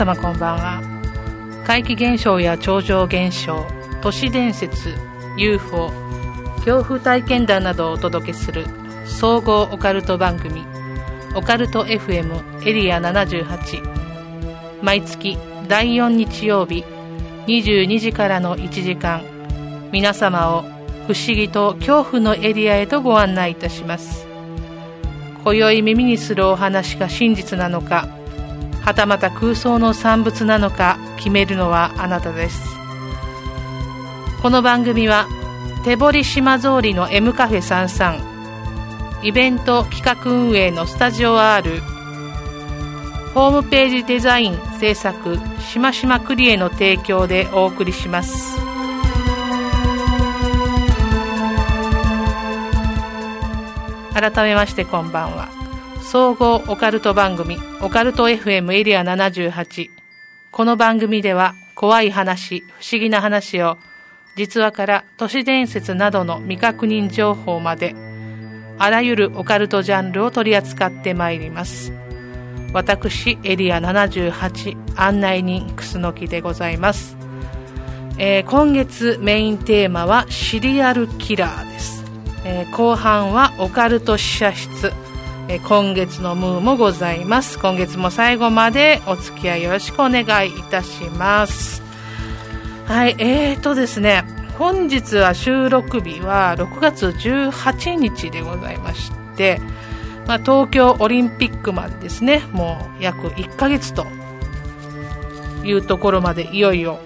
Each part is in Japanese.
皆様こんばんは。怪奇現象や超常現象都市伝説 UFO 恐怖体験談などをお届けする総合オカルト番組オカルト FM エリア78毎月第4日曜日22時からの1時間皆様を不思議と恐怖のエリアへとご案内いたします。今宵耳にするお話が真実なのかはたまた空想の産物なのか決めるのはあなたです。この番組は手堀島通りの M カフェ33イベント企画運営のスタジオ R ホームページデザイン制作しましまクリエの提供でお送りします。改めましてこんばんは。総合オカルト番組オカルト FM エリア78この番組では怖い話不思議な話を実話から都市伝説などの未確認情報まであらゆるオカルトジャンルを取り扱ってまいります。私エリア78案内人クスノキでございます、えー、今月メインテーマはシリアルキラーです。えー、後半はオカルト試写室、え、今月のムーもございます。今月も最後までお付き合いよろしくお願いいたします。はいえーとですね本日は収録日は6月18日でございまして、まあ、東京オリンピックまでですねもう約1ヶ月というところまでいよいよ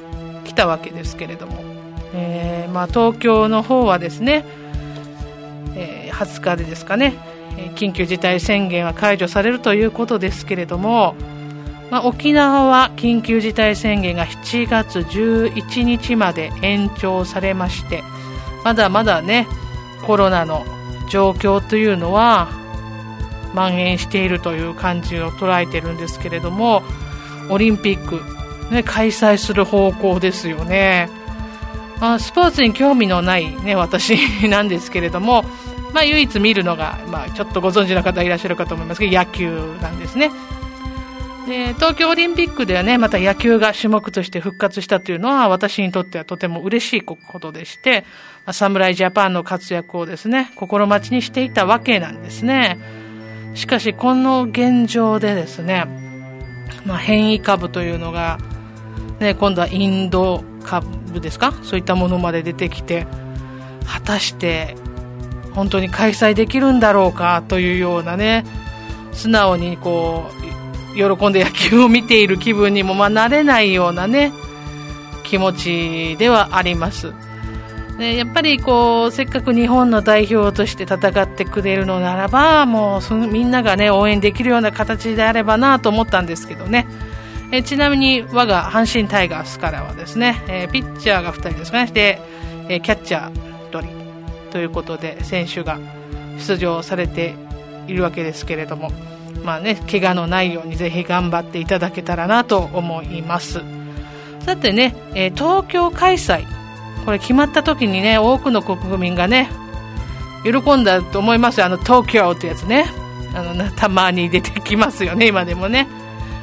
来たわけですけれども、えー、まあ、東京の方はですねえー、20日でですかね、緊急事態宣言は解除されるということですけれども、まあ、沖縄は緊急事態宣言が7月11日まで延長されましてまだまだねコロナの状況というのは蔓延しているという感じを捉えてるんですけれどもオリンピック、ね、開催する方向ですよね。まあ、スポーツに興味のない、ね、私なんですけれども、まあ、唯一見るのが、まあ、ちょっとご存知の方いらっしゃるかと思いますけど野球なんですね。で東京オリンピックではねまた野球が種目として復活したというのは私にとってはとても嬉しいことでして、ま、侍ジャパンの活躍をですね心待ちにしていたわけなんですねしかしこの現状でですね、まあ、変異株というのが、ね、今度はインド株ですか？そういったものまで出てきて果たして本当に開催できるんだろうかというようなね素直にこう喜んで野球を見ている気分にもまあなれないようなね気持ちではあります。でやっぱりこうせっかく日本の代表として戦ってくれるのならばもうそのみんながね応援できるような形であればなと思ったんですけどね。えちなみに我が阪神タイガースからはですね、えピッチャーが2人ですかね。で、えキャッチャー。ということで選手が出場されているわけですけれどもまあね怪我のないようにぜひ頑張っていただけたらなと思います。さてね、え東京開催これ決まった時にね多くの国民がね喜んだと思いますよ。あの東京ってやつね。あのたまに出てきますよね。今でもね。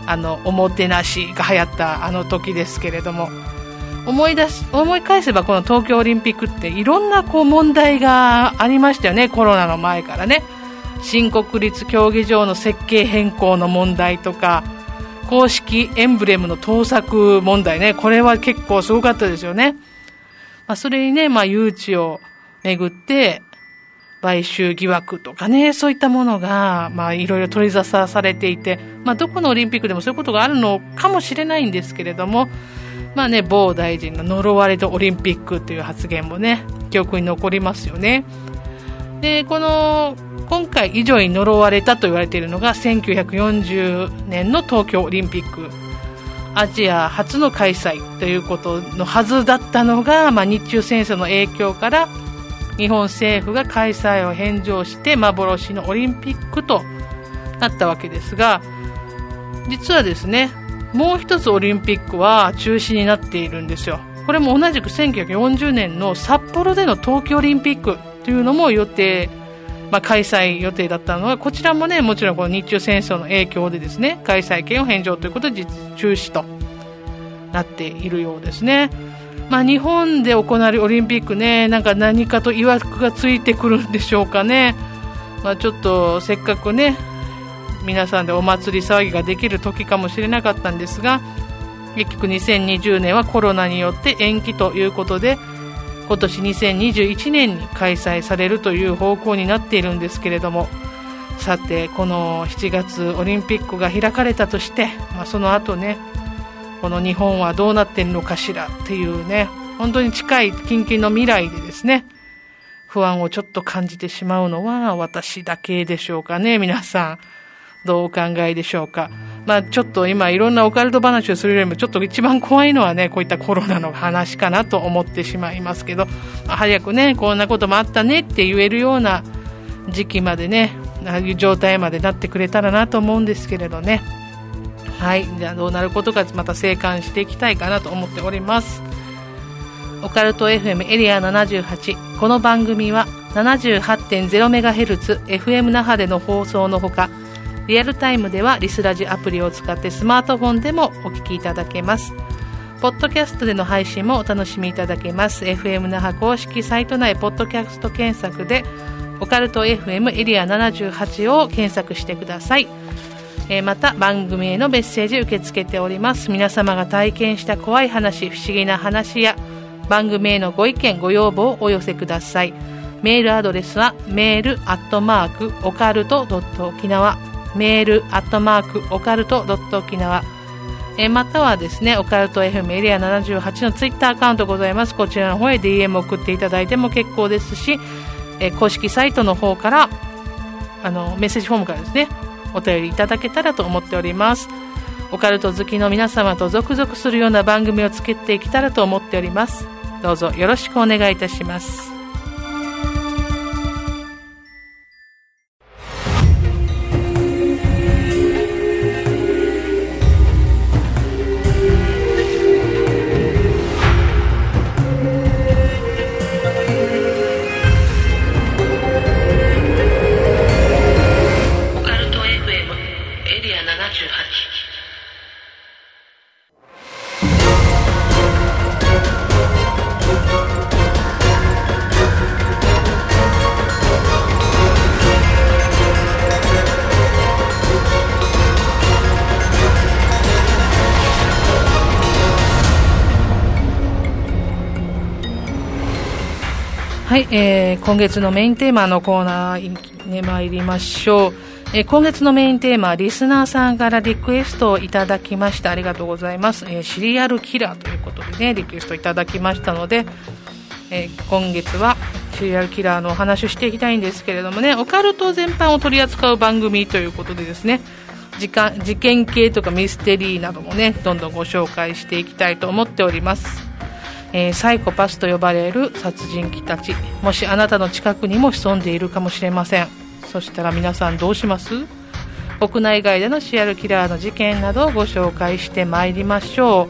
あのおもてなしが流行ったあの時ですけれども。思い出し思い返せばこの東京オリンピックっていろんなこう問題がありましたよね。コロナの前からね。新国立競技場の設計変更の問題とか公式エンブレムの盗作問題ね。これは結構すごかったですよね、まあ、それにね、まあ、誘致をめぐって買収疑惑とかね、そういったものが、まあ、いろいろ取り沙汰されていて、まあ、どこのオリンピックでもそういうことがあるのかもしれないんですけれども、まあね、某大臣の呪われたオリンピックという発言もね、記憶に残りますよね。で、この、今回以上に呪われたと言われているのが、1940年の東京オリンピック。アジア初の開催ということのはずだったのが、まあ、日中戦争の影響から、日本政府が開催を返上して幻のオリンピックとなったわけですが実はですねもう一つオリンピックは中止になっているんですよこれも同じく1940年の札幌での冬季オリンピックというのも予定まあ、開催予定だったのはこちらもねもちろんこの日中戦争の影響でですね開催権を返上ということで実中止となっているようですね。まあ、日本で行われるオリンピックねなんか何かと曰くがついてくるんでしょうかね。まあ、ちょっとせっかくね皆さんでお祭り騒ぎができる時かもしれなかったんですが結局2020年はコロナによって延期ということで今年2021年に開催されるという方向になっているんですけれどもさてこの7月オリンピックが開かれたとして、まあ、その後ねこの日本はどうなっているのかしらっていうね本当に近い近々の未来でですね不安をちょっと感じてしまうのは私だけでしょうかね皆さん。どうお考えでしょうか？まあちょっと今いろんなオカルト話をするよりもちょっと一番怖いのはね、こういったコロナの話かなと思ってしまいますけど、早くね、こんなこともあったねって言えるような時期までね、ああいう状態までなってくれたらなと思うんですけれどね。はい。じゃあどうなることかまた静観していきたいかなと思っております。オカルト FM エリア78。この番組は 78.0MHz FM 那覇での放送のほか、リアルタイムではリスラジアプリを使ってスマートフォンでもお聞きいただけます。ポッドキャストでの配信もお楽しみいただけます。FM 那覇公式サイト内ポッドキャスト検索でオカルト FM エリア78を検索してください。えー、また番組へのメッセージ受け付けております。皆様が体験した怖い話、不思議な話や番組へのご意見、ご要望をお寄せください。メールアドレスはメールアットマークオカルトドット沖縄メールアットマークオカルトドット沖縄えまたはですね、オカルト FM エリア78のツイッターアカウントございます。こちらの方へ DM 送っていただいても結構ですし、え公式サイトの方から、あの、メッセージフォームからですね、お便りいただけたらと思っております。オカルト好きの皆様と続々するような番組を作っていけたらと思っております。どうぞよろしくお願いいたします。えー、今月のメインテーマのコーナーに参りましょう。えー、今月のメインテーマ、リスナーさんからリクエストをいただきました。ありがとうございます。えー、シリアルキラーということでね、リクエストいただきましたので、えー、今月はシリアルキラーのお話をしていきたいんですけれどもね、オカルト全般を取り扱う番組ということでですね、時間事件系とかミステリーなどもね、どんどんご紹介していきたいと思っております。えー、サイコパスと呼ばれる殺人鬼たち。もしあなたの近くにも潜んでいるかもしれません。そしたら皆さんどうします？国内外でのシリアルキラーの事件などをご紹介してまいりましょ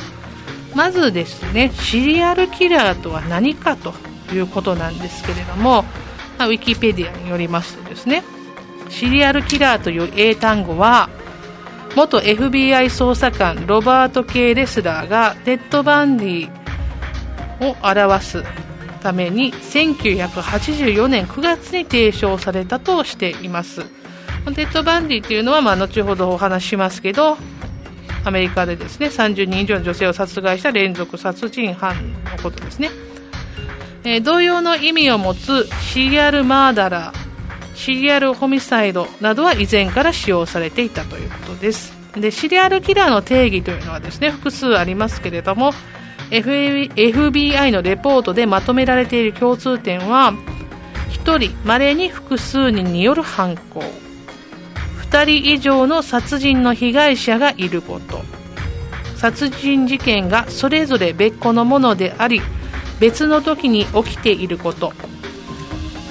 う。まずですねシリアルキラーとは何かということなんですけれども、ま、ウィキペディアによりますとですねシリアルキラーという英単語は元 FBI 捜査官ロバート・ケイ・レスラーがテッド・バンディを表すために1984年9月に提唱されたとしています。テッド・バンディというのは、まあ、後ほどお話ししますけどアメリカでですね30人以上の女性を殺害した連続殺人犯のことですね、えー、同様の意味を持つ serial murderer serial homicide などは以前から使用されていたということです。でシリアルキラーの定義というのはですね複数ありますけれども FBI のレポートでまとめられている共通点は1人まれに複数人による犯行。2人以上の殺人の被害者がいること。殺人事件がそれぞれ別個のものであり別の時に起きていること。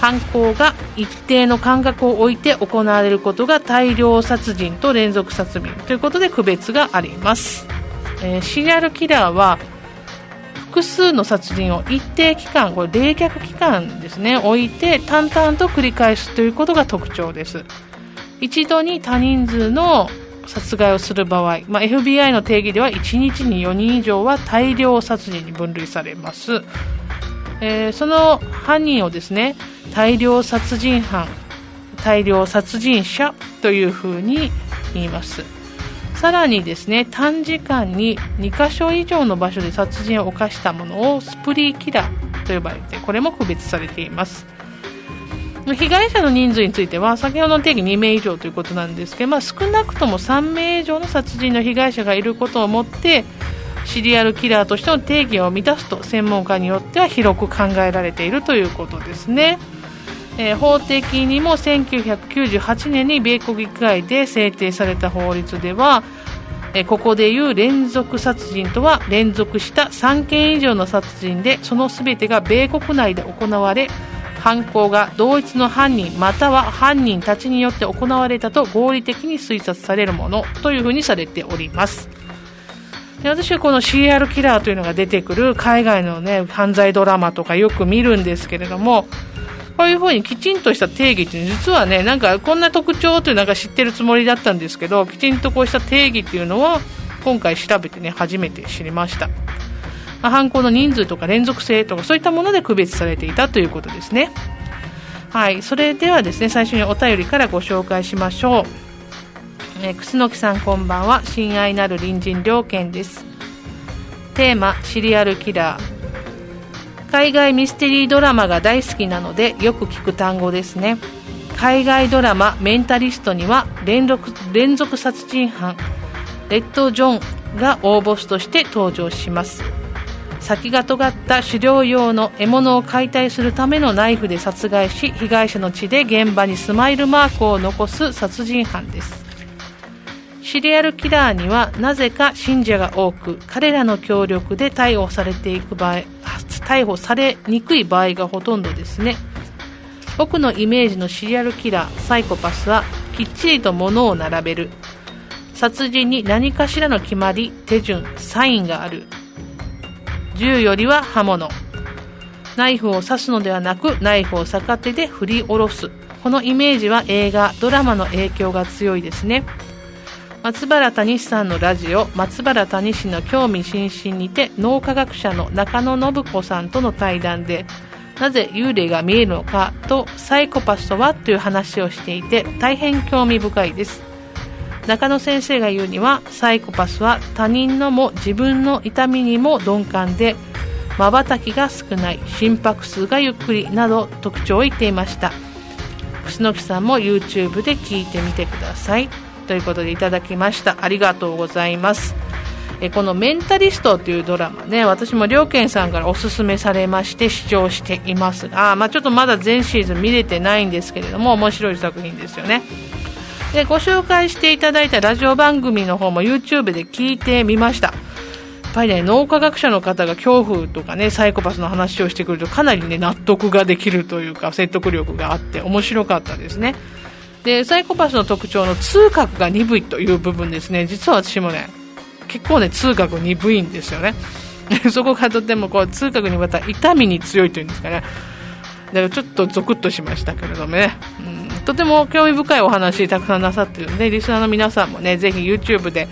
犯行が一定の間隔を置いて行われることが大量殺人と連続殺人ということで区別があります、えー、シリアルキラーは複数の殺人を一定期間これ冷却期間ですね置いて淡々と繰り返すということが特徴です。一度に多人数の殺害をする場合、まあ、FBI の定義では1日に4人以上は大量殺人に分類されます、えー、その犯人をですね大量殺人犯大量殺人者というふうに言います。さらにですね短時間に2箇所以上の場所で殺人を犯したものをスプリーキラーと呼ばれてこれも区別されています被害者の人数については先ほどの定義2名以上ということなんですけど、まあ、少なくとも3名以上の殺人の被害者がいることをもってシリアルキラーとしての定義を満たすと専門家によっては広く考えられているということですね。えー、法的にも1998年に米国議会で制定された法律では、えー、ここでいう連続殺人とは連続した3件以上の殺人でその全てが米国内で行われ犯行が同一の犯人または犯人たちによって行われたと合理的に推察されるものというふうにされております。で私はこの CR キラーというのが出てくる海外の、ね、犯罪ドラマとかよく見るんですけれどもこういうふうにきちんとした定義っていうのは実はねなんかこんな特徴ってなんか知ってるつもりだったんですけどきちんとこうした定義っていうのは今回調べてね初めて知りました。まあ、犯行の人数とか連続性とかそういったもので区別されていたということですね。はいそれではですね最初にお便りからご紹介しましょう、えー、楠木さんこんばんは。親愛なる隣人良犬です。テーマシリアルキラー。海外ミステリードラマが大好きなのでよく聞く単語ですね。海外ドラマ「メンタリスト」には連続連続殺人犯レッド・ジョンが大ボスとして登場します。先が尖った狩猟用の獲物を解体するためのナイフで殺害し被害者の血で現場にスマイルマークを残す殺人犯です。シリアルキラーにはなぜか信者が多く彼らの協力で逮捕されていく場合逮捕されにくい場合がほとんどですね。僕のイメージのシリアルキラーサイコパスはきっちりと物を並べる。殺人に何かしらの決まり手順サインがある。銃よりは刃物。ナイフを刺すのではなくナイフを逆手で振り下ろす。このイメージは映画ドラマの影響が強いですね。松原谷さんのラジオ松原谷志の興味津々にて脳科学者の中野信子さんとの対談でなぜ幽霊が見えるのかとサイコパスとはという話をしていて大変興味深いです。中野先生が言うにはサイコパスは他人のも自分の痛みにも鈍感でまばたきが少ない心拍数がゆっくりなど特徴を言っていました。楠木さんも YouTube で聞いてみてください。ということでいただきました。ありがとうございます。えこの「メンタリスト」というドラマね私も両健さんからおすすめされまして視聴していますが、まあ、ちょっとまだ全シーズン見れてないんですけれども面白い作品ですよね。でご紹介していただいたラジオ番組の方も YouTube で聞いてみました。やっぱりね脳科学者の方が恐怖とかねサイコパスの話をしてくるとかなりね納得ができるというか説得力があって面白かったですね。でサイコパスの特徴の痛覚が鈍いという部分ですね。実は私もね結構ね痛覚鈍いんですよね。そこがとてもこう痛覚にまた痛みに強いというんですかね。だからちょっとゾクッとしましたけれどもね、うん。とても興味深いお話たくさんなさってるのでリスナーの皆さんもねぜひ YouTube で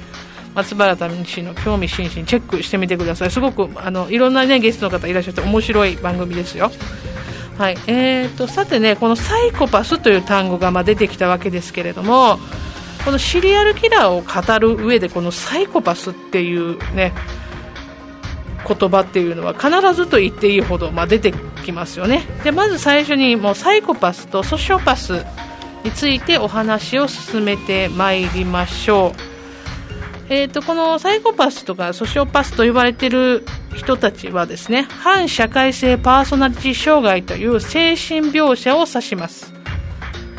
松原民氏の興味津々チェックしてみてください。すごくあのいろんな、ね、ゲストの方いらっしゃって面白い番組ですよ。はいえーと、さてねこのサイコパスという単語がま出てきたわけですけれどもこのシリアルキラーを語る上でこのサイコパスっていうね言葉っていうのは必ずと言っていいほど、ま、出てきますよねでまず最初にもうサイコパスとソシオパスについてお話を進めてまいりましょう。えーと、このサイコパスとかソシオパスと呼ばれている人たちはですね反社会性パーソナリティ障害という精神描写を指します、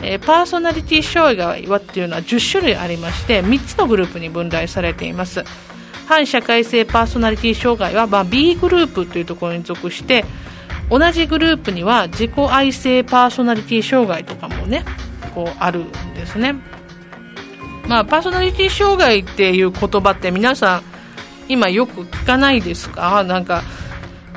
えー、パーソナリティ障害はっていうのは10種類ありまして3つのグループに分類されています反社会性パーソナリティ障害は、まあ、B グループというところに属して同じグループには自己愛性パーソナリティ障害とかもねこうあるんですね。まあ、パーソナリティ障害っていう言葉って皆さん今よく聞かないですか？なんか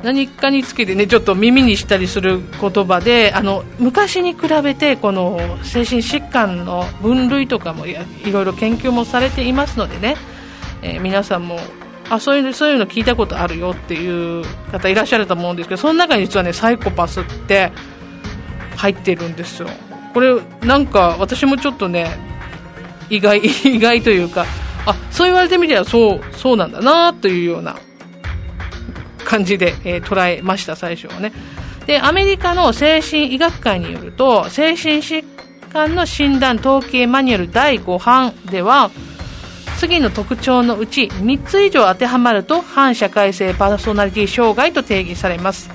何かにつけてねちょっと耳にしたりする言葉であの昔に比べてこの精神疾患の分類とかもいろいろ研究もされていますのでね、えー、皆さんもあそういうそういうの聞いたことあるよっていう方いらっしゃると思うんですけどその中に実はねサイコパスって入ってるんですよ。これなんか私もちょっとね意外 意外というかあそう言われてみればそうそうなんだなというような感じで、えー、捉えました最初はね。でアメリカの精神医学会によると精神疾患の診断統計マニュアル第5版では次の特徴のうち3つ以上当てはまると反社会性パーソナリティ障害と定義されます。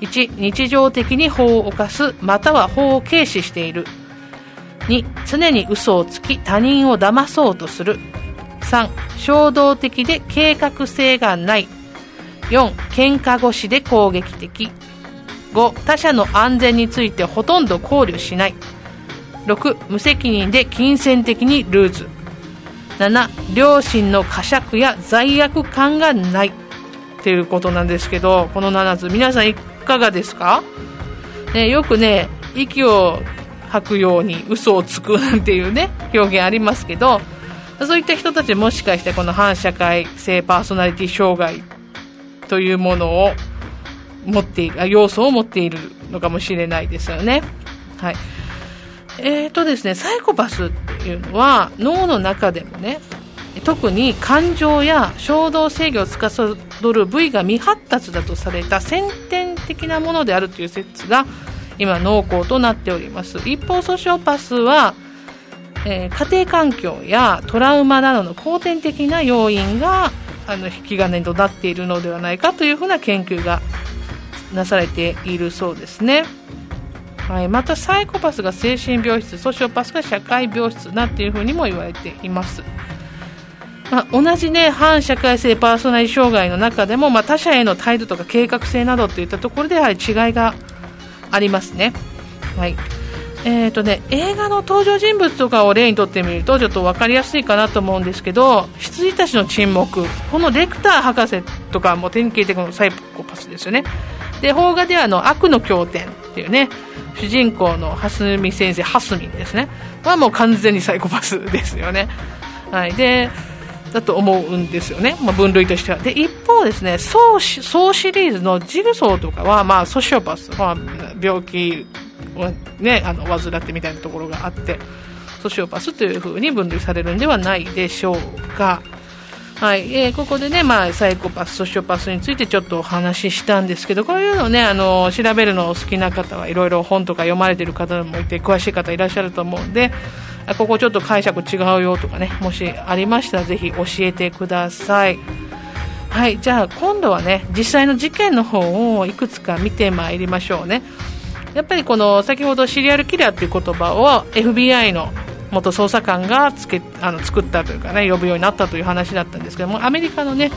1日常的に法を犯すまたは法を軽視している。2常に嘘をつき他人を騙そうとする。3衝動的で計画性がない。4喧嘩腰で攻撃的。5他者の安全についてほとんど考慮しない。6無責任で金銭的にルーズ。7両親の呵責や罪悪感がない。っていうことなんですけどこの7つ。皆さんいかがですか、ね、よくね息を吐くように嘘をつくなんていうね表現ありますけどそういった人たちもしかしてこの反社会性パーソナリティ障害というものを持っている、要素を持っているのかもしれないですよね。はい。えーとですね、サイコパスっていうのは脳の中でもね、特に感情や衝動制御を司る部位が未発達だとされた先天的なものであるという説が今濃厚となっております。一方ソシオパスは、えー、家庭環境やトラウマなどの後天的な要因があの引き金となっているのではないかというふうな研究がなされているそうですね。はい、またサイコパスが精神病室ソシオパスが社会病室なんていうふうにも言われています、まあ、同じ、ね、反社会性パーソナリティ障害の中でも、まあ、他者への態度とか計画性などといったところでやはり違いがありますね。はい。えーとね、映画の登場人物とかを例にとってみるとちょっと分かりやすいかなと思うんですけど羊たちの沈黙。このレクター博士とかも典型的なサイコパスですよね。で邦画ではの悪の経典っていうね主人公の蓮見先生ハスミンですね。はもう完全にサイコパスですよね。はい。でだと思うんですよね、まあ、分類としては。で一方ですねソーソーシリーズのジグソーとかは、まあ、ソシオパス、まあ、病気を、ね、あの患ってみたいなところがあってソシオパスというふうに分類されるんではないでしょうか。はい。えー、ここでね、まあ、サイコパス、ソシオパスについてちょっとお話ししたんですけど、こういうのね、あの、調べるのお好きな方はいろいろ本とか読まれてる方もいて、詳しい方いらっしゃると思うんで、ここちょっと解釈違うよとかね、もしありましたらぜひ教えてください。はい、じゃあ今度はね、実際の事件の方をいくつか見てまいりましょうね。やっぱりこの先ほどシリアルキラーという言葉を FBI の元捜査官がつけあの作ったというかね呼ぶようになったという話だったんですけどもアメリカのね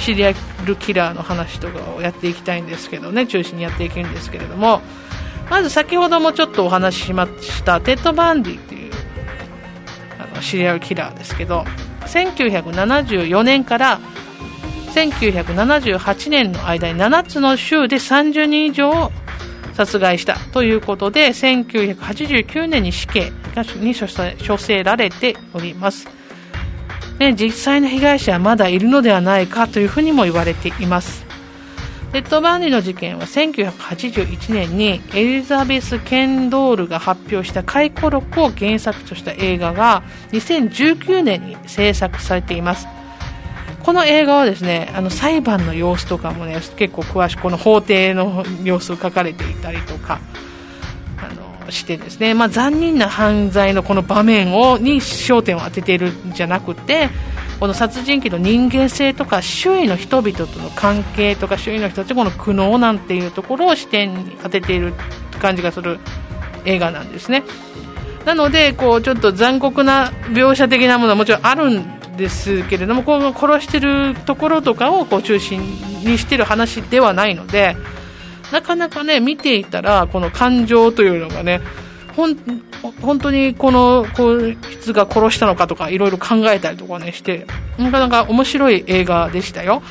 シリアルキラーの話とかをやっていきたいんですけどね中心にやっていくんですけれどもまず先ほどもちょっとお話ししましたテッド・バンディシリアルキラーですけど1974年から1978年の間に7つの州で30人以上を殺害したということで1989年に死刑に処せられております、ね、実際の被害者はまだいるのではないかというふうにも言われています。レッドバーディの事件は1981年にエリザベス・ケンドールが発表した回顧録を原作とした映画が2019年に制作されています。この映画はですねあの裁判の様子とかもね結構詳しくこの法廷の様子を書かれていたりとかしてですね、まあ、残忍な犯罪のこの場面をに焦点を当てているんじゃなくてこの殺人鬼の人間性とか周囲の人々との関係とか周囲の人たちの苦悩なんていうところを視点に当てている感じがする映画なんですね。なのでこうちょっと残酷な描写的なものはもちろんあるんですけれどもこの殺してるところとかをこう中心にしてる話ではないのでなかなかね見ていたらこの感情というのがねほん本当にこのこいつが殺したのかとかいろいろ考えたりとかねしてなかなか面白い映画でしたよ。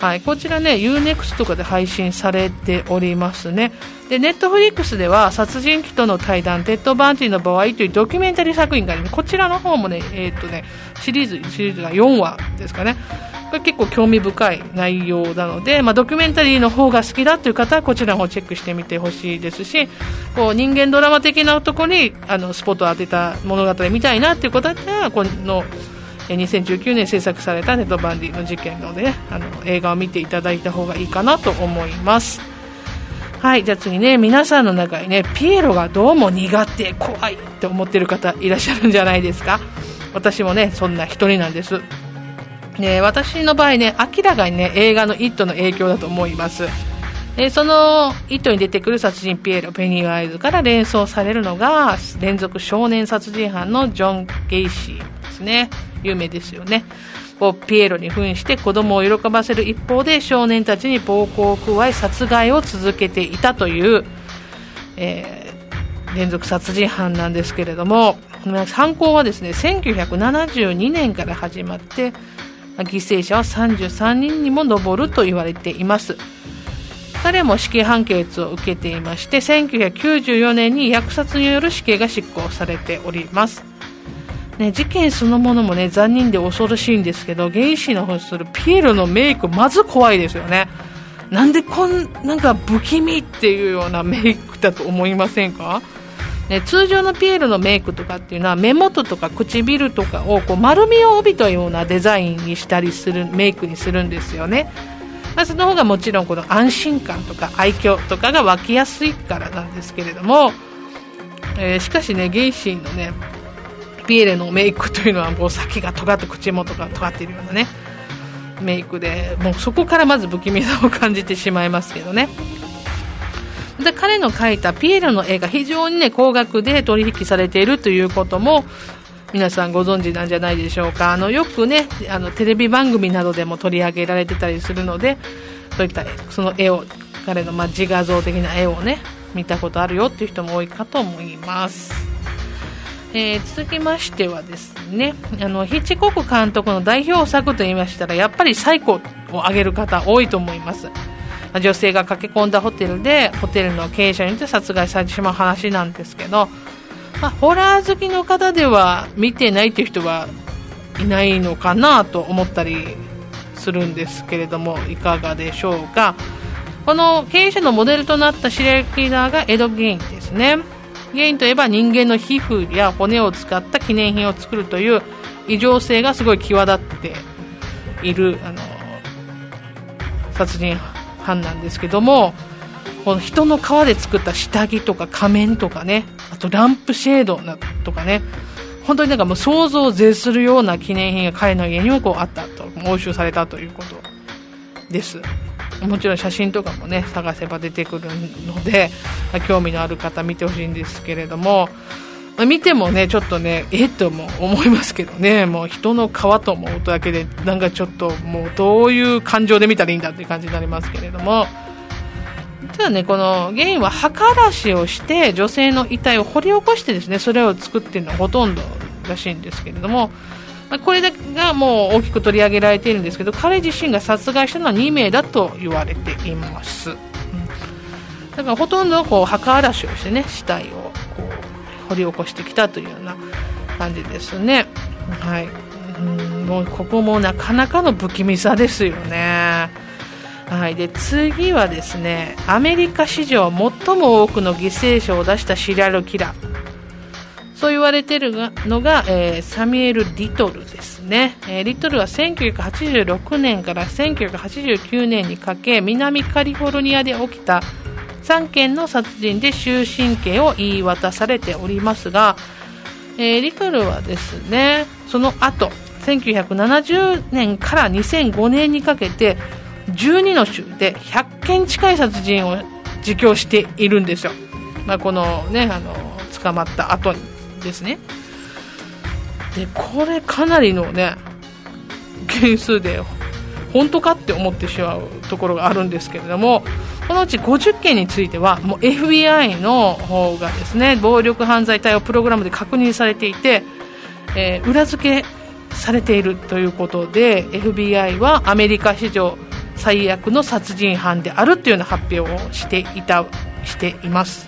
はい、こちらね U-NEXT とかで配信されておりますね。でネットフリックスでは殺人鬼との対談テッド・バンディの場合というドキュメンタリー作品があります。こちらの方もね,、えーとねシリーズシリーズが4話ですかね。これ結構興味深い内容なので、まあ、ドキュメンタリーの方が好きだという方はこちらの方チェックしてみてほしいですしこう人間ドラマ的なところにあのスポットを当てた物語見たいなということだったらこの2019年制作されたネットバンディの事件の,、ね、あの映画を見ていただいた方がいいかなと思います。はい、じゃあ次ね、皆さんの中にね、ピエロがどうも苦手、怖いって思ってる方いらっしゃるんじゃないですか？私もね、そんな一人なんです。ね、私の場合ね、明らかにね、映画の「イット!」の影響だと思います。でその「イット!」に出てくる殺人ピエロ、ペニーワイズから連想されるのが、連続少年殺人犯のジョン・ゲイシーですね。有名ですよね。こうピエロに扮して子供を喜ばせる一方で少年たちに暴行を加え殺害を続けていたという、えー、連続殺人犯なんですけれども犯行はですね1972年から始まって犠牲者は33人にも上ると言われています彼も死刑判決を受けていまして1994年に虐殺による死刑が執行されておりますね、事件そのものもね残忍で恐ろしいんですけど原始の方するピエロのメイクまず怖いですよね。なんでこんなんか不気味っていうようなメイクだと思いませんか？ね、通常のピエロのメイクとかっていうのは目元とか唇とかをこう丸みを帯びたようなデザインにしたりするメイクにするんですよね、まあ、その方がもちろんこの安心感とか愛嬌とかが湧きやすいからなんですけれども、えー、しかしねゲイシーのねピエレのメイクというのはもう先が尖って口元が尖っているようなねメイクでもうそこからまず不気味さを感じてしまいますけどねで彼の描いたピエロの絵が非常にね高額で取引されているということも皆さんご存知なんじゃないでしょうかあのよくねあのテレビ番組などでも取り上げられてたりするのでそういったその絵を彼のま自画像的な絵をね見たことあるよっていう人も多いかと思います。えー、続きましてはですねあのヒッチコック監督の代表作と言いましたらやっぱりサイコを挙げる方多いと思います。女性が駆け込んだホテルでホテルの経営者によって殺害されてしまう話なんですけど、まあ、ホラー好きの方では見てないという人はいないのかなと思ったりするんですけれどもいかがでしょうか。この経営者のモデルとなったシリアルキラーがエド・ゲインですね。原因といえば人間の皮膚や骨を使った記念品を作るという異常性がすごい際立っているあの殺人犯なんですけどもこの人の皮で作った下着とか仮面とかねあとランプシェードなとかね本当になんかもう想像を絶するような記念品が彼の家にもこうあったと押収されたということです。もちろん写真とかもね探せば出てくるので興味のある方見てほしいんですけれども見てもねちょっとねえっとも思いますけどねもう人の皮と思うとだけでなんかちょっともうどういう感情で見たらいいんだっていう感じになりますけれども。ただねこの原因は歯からしをして女性の遺体を掘り起こしてですねそれを作っているのはほとんどらしいんですけれどもまこれがもう大きく取り上げられているんですけど彼自身が殺害したのは2名だと言われています、うん、だからほとんどこう墓荒らしをしてね死体をこう掘り起こしてきたというような感じですね。はい。うん。もうここもなかなかの不気味さですよね。はい、で次はですねアメリカ史上最も多くの犠牲者を出したシリアルキラー。そう言われているのが、えー、サミュエル・リトルですね、えー、リトルは1986年から1989年にかけ南カリフォルニアで起きた3件の殺人で終身刑を言い渡されておりますが、えー、リトルはですねその後1970年から2005年にかけて12の州で100件近い殺人を自供しているんですよ、まあ、このねあの捕まった後に。ですね。でこれかなりのね件数で本当かって思ってしまうところがあるんですけれどもこのうち50件についてはもう FBI の方がですね暴力犯罪対応プログラムで確認されていて、えー、裏付けされているということで FBI はアメリカ史上最悪の殺人犯であるというような発表をしていたしています。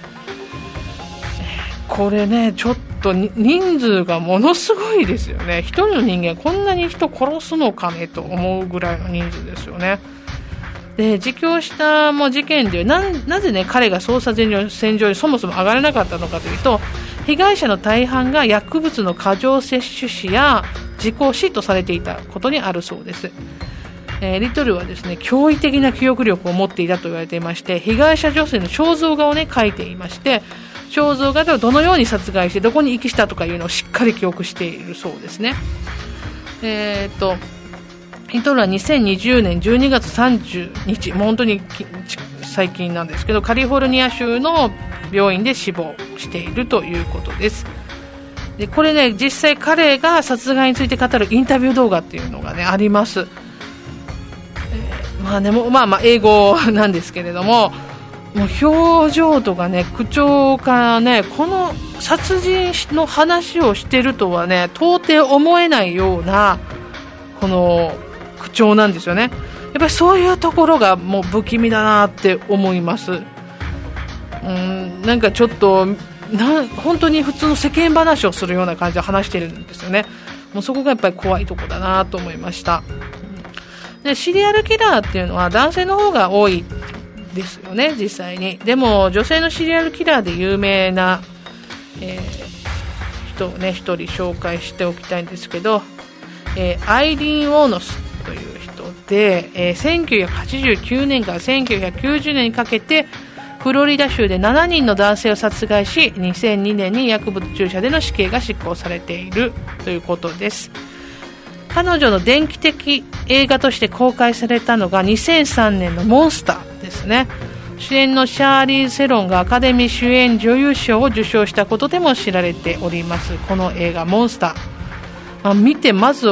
これねちょっと人数がものすごいですよね一人の人間こんなに人殺すのかねと思うぐらいの人数ですよねで自供したもう事件でななぜ、ね、彼が捜査線上にそもそも上がれなかったのかというと被害者の大半が薬物の過剰摂取死や自己死とされていたことにあるそうです。えー、リトルはですね驚異的な記憶力を持っていたと言われていまして被害者女性の肖像画を、ね、描いていまして肖像画ではどのように殺害してどこに遺棄したとかいうのをしっかり記憶しているそうですね。えーとヒトルは2020年12月30日、もう本当に最近なんですけど、カリフォルニア州の病院で死亡しているということです。でこれね、実際彼が殺害について語るインタビュー動画っていうのがね、あります。えー、まあね、まあまあ英語なんですけれども、もう表情とかね、口調からね、この殺人の話をしてるとはね、到底思えないような、この口調なんですよね。やっぱりそういうところがもう不気味だなって思います。うんなんかちょっとな本当に普通の世間話をするような感じで話してるんですよね。もうそこがやっぱり怖いとこだなと思いました。でシリアルキラーっていうのは男性の方が多いですよね、実際に。でも女性のシリアルキラーで有名な、えー、人をね、1人紹介しておきたいんですけど、えー、アイリーン・ウォーノスという人で、えー、1989年から1990年にかけてフロリダ州で7人の男性を殺害し2002年に薬物注射での死刑が執行されているということです彼女の電気的映画として公開されたのが2003年の「モンスター」ですね主演のシャーリー・セロンがアカデミー主演女優賞を受賞したことでも知られておりますこの映画「モンスター」まあ、見てまず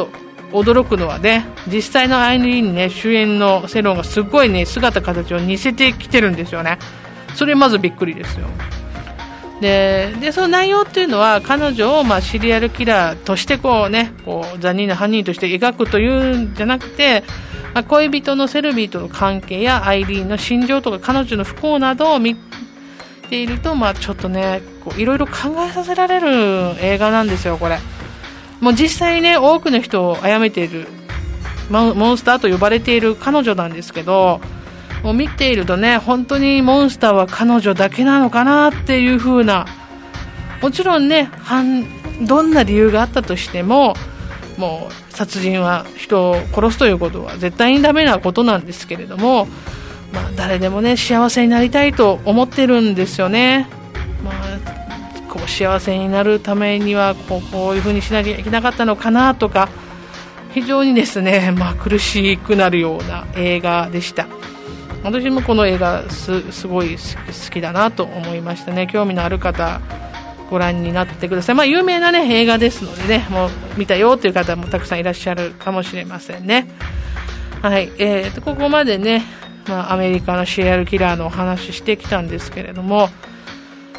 驚くのはね、実際のアイリーンね、主演のセロンがすごいね、姿形を似せてきてるんですよね。それまずびっくりですよ。で、でその内容っていうのは、彼女を、まあ、シリアルキラーとしてこうね、こう、残忍な犯人として描くというんじゃなくて、恋人のセルビーとの関係やアイリーンの心情とか彼女の不幸などを見ていると、まあ、ちょっとね、いろいろ考えさせられる映画なんですよ、これ。もう実際ね、多くの人を殺めている、モンスターと呼ばれている彼女なんですけど、もう見ているとね、本当にモンスターは彼女だけなのかなっていう風な、もちろんね、どんな理由があったとしても、もう殺人は人を殺すということは絶対にダメなことなんですけれども、まあ、誰でもね幸せになりたいと思ってるんですよね、まあ、こう幸せになるためにはこうこういうふうにしなきゃいけなかったのかなとか非常にですね、まあ、苦しくなるような映画でした。私もこの映画すすごい好きだなと思いましたね。興味のある方ご覧になってください、まあ、有名な、ね、映画ですのでねもう見たよという方もたくさんいらっしゃるかもしれませんね。はい。えー、ここまでね、まあ、アメリカのシリアルキラーのお話してきたんですけれども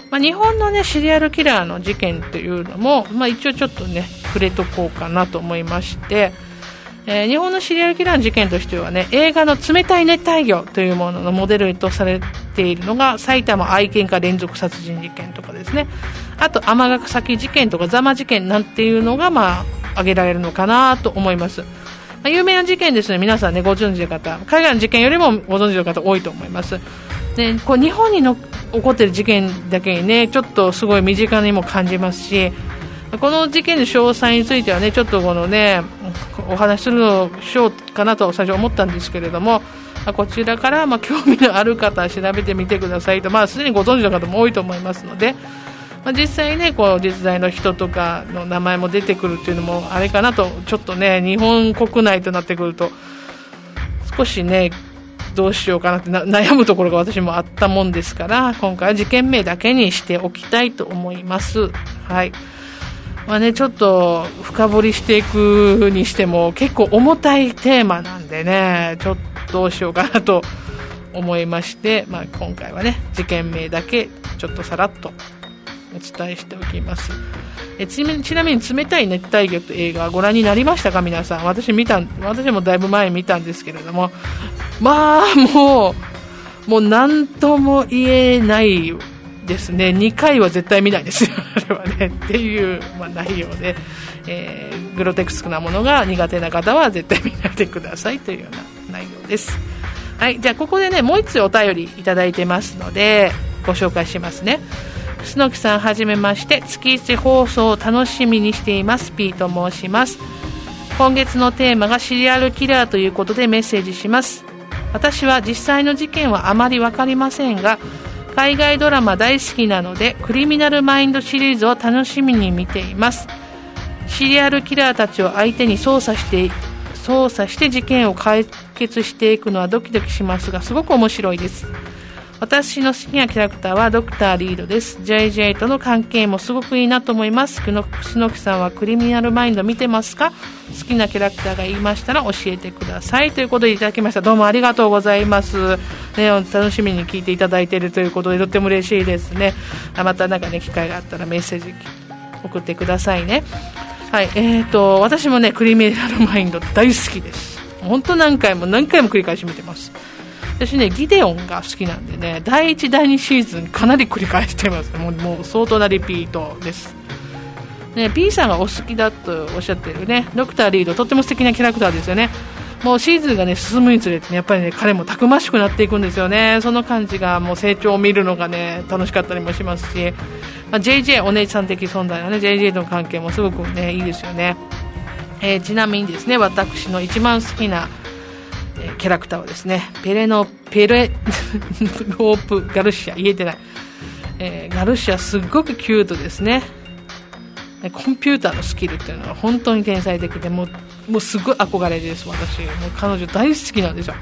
まあ、日本の、ね、シリアルキラーの事件というのも、まあ、一応ちょっとね触れとこうかなと思いまして、えー、日本のシリアルキラーの事件としてはね映画の「冷たい熱帯魚」というもののモデルとされているのが埼玉愛犬家連続殺人事件とかですね。あと尼崎事件とか座間事件なんていうのが、まあ、挙げられるのかなと思います。まあ、有名な事件ですね、皆さんね、ご存知の方、海外の事件よりもご存知の方多いと思います。でこう日本にの起こっている事件だけにねちょっとすごい身近にも感じますしこの事件の詳細についてはねちょっとこのねお話しするのしようかなと最初思ったんですけれどもこちらからま興味のある方は調べてみてくださいと、まあ、すでにご存知の方も多いと思いますので、まあ、実際ねこう実在の人とかの名前も出てくるっていうのもあれかなとちょっとね日本国内となってくると少しねどうしようかなって悩むところが私もあったもんですから、今回は事件名だけにしておきたいと思います。はい。まあね、ちょっと深掘りしていくにしても結構重たいテーマなんでね、ちょっとどうしようかなと思いまして、まあ、今回はね、事件名だけちょっとさらっとお伝えしておきます。えちなみに冷たい熱帯魚という映画ご覧になりましたか？皆さん。私見た、私もだいぶ前見たんですけれども、まあもうもう何とも言えないですね。2回は絶対見ないですよ。あれはねっていう、まあ、内容で、えー、グロテクスクなものが苦手な方は絶対見ないでくださいというような内容です。はいじゃあここでねもう1つお便りいただいてますのでご紹介しますね。楠木さんはじめまして月1放送を楽しみにしています。P と申します。今月のテーマがシリアルキラーということでメッセージします。私は実際の事件はあまり分かりませんが海外ドラマ大好きなのでクリミナルマインドシリーズを楽しみに見ています。シリアルキラーたちを相手に捜査して捜査して事件を解決していくのはドキドキしますがすごく面白いです。私の好きなキャラクターはドクターリードです。JJ との関係もすごくいいなと思います。楠木さんはクリミナルマインド見てますか？好きなキャラクターが言いましたら教えてください。ということでいただきました。どうもありがとうございます。ね楽しみに聞いていただいているということでとっても嬉しいですね。またなんかね機会があったらメッセージ送ってくださいね。はいえーと私もねクリミナルマインド大好きです。本当何回も何回も繰り返し見てます。私ね、ギデオンが好きなんでね、第1、第2シーズンかなり繰り返してます。もうもう相当なリピートです。ね、P さんがお好きだとおっしゃってるね、ドクターリード、とっても素敵なキャラクターですよね。もうシーズンがね、進むにつれて、ね、やっぱりね、彼もたくましくなっていくんですよね。その感じが、もう成長を見るのがね、楽しかったりもしますし、まあ、JJ、お姉さん的存在のね、JJ との関係もすごくね、いいですよね。えー、ちなみにですね、私の一番好きなー、キャラクターはですね、ペレノ、ペレ ロープガルシア、言えてない。えー、ガルシアすっごくキュートですね。コンピューターのスキルっていうのは本当に天才的で、もう、もうすごい憧れです、私。もう彼女大好きなんですよ。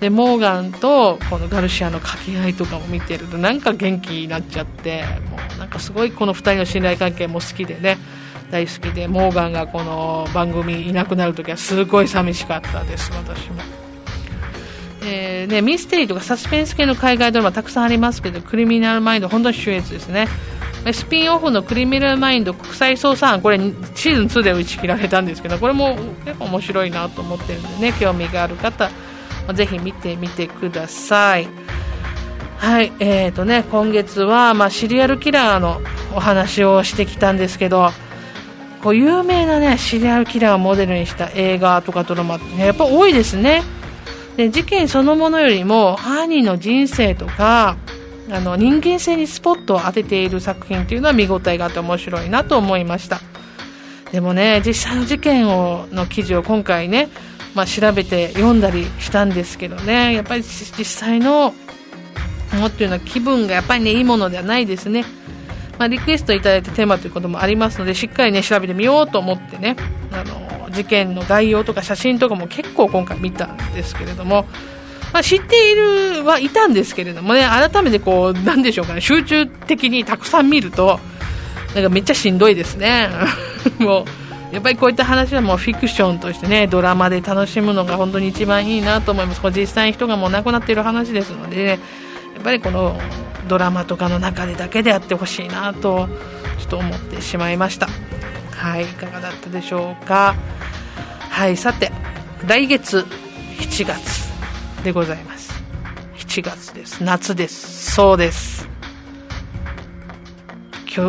で、モーガンとこのガルシアの掛け合いとかも見てると、なんか元気になっちゃって、もうなんかすごいこの2人の信頼関係も好きでね、大好きで、モーガンがこの番組いなくなるときはすごい寂しかったです、私も。えーね、ミステリーとかサスペンス系の海外ドラマたくさんありますけどクリミナルマインド本当に秀逸ですね。スピンオフのクリミナルマインド国際捜査班これシーズン2で打ち切られたんですけどこれも結構面白いなと思ってるんでね興味がある方ぜひ見てみてください。はいえーとね今月は、まあ、シリアルキラーのお話をしてきたんですけどこう有名なねシリアルキラーをモデルにした映画とかドラマって、ね、やっぱ多いですね。で事件そのものよりも犯人の人生とかあの人間性にスポットを当てている作品というのは見応えがあって面白いなと思いました。でもね実際の事件をの記事を今回ね、まあ、調べて読んだりしたんですけどねやっぱり実際のものっていうのは気分がやっぱりねいいものではないですね。まあ、リクエストいただいたテーマということもありますのでしっかりね調べてみようと思ってねあの事件の概要とか写真とかも結構今回見たんですけれども、まあ、知っているはいたんですけれどもね改めてこうなんでしょうかね集中的にたくさん見るとなんかめっちゃしんどいですね。もうやっぱりこういった話はもうフィクションとしてねドラマで楽しむのが本当に一番いいなと思います。これ実際に人がもう亡くなっている話ですので、ね、やっぱりこのドラマとかの中でだけであってほしいなとちょっと思ってしまいました。はいいかがだったでしょうか？はいさて来月7月でございます。7月です。夏です。そうです。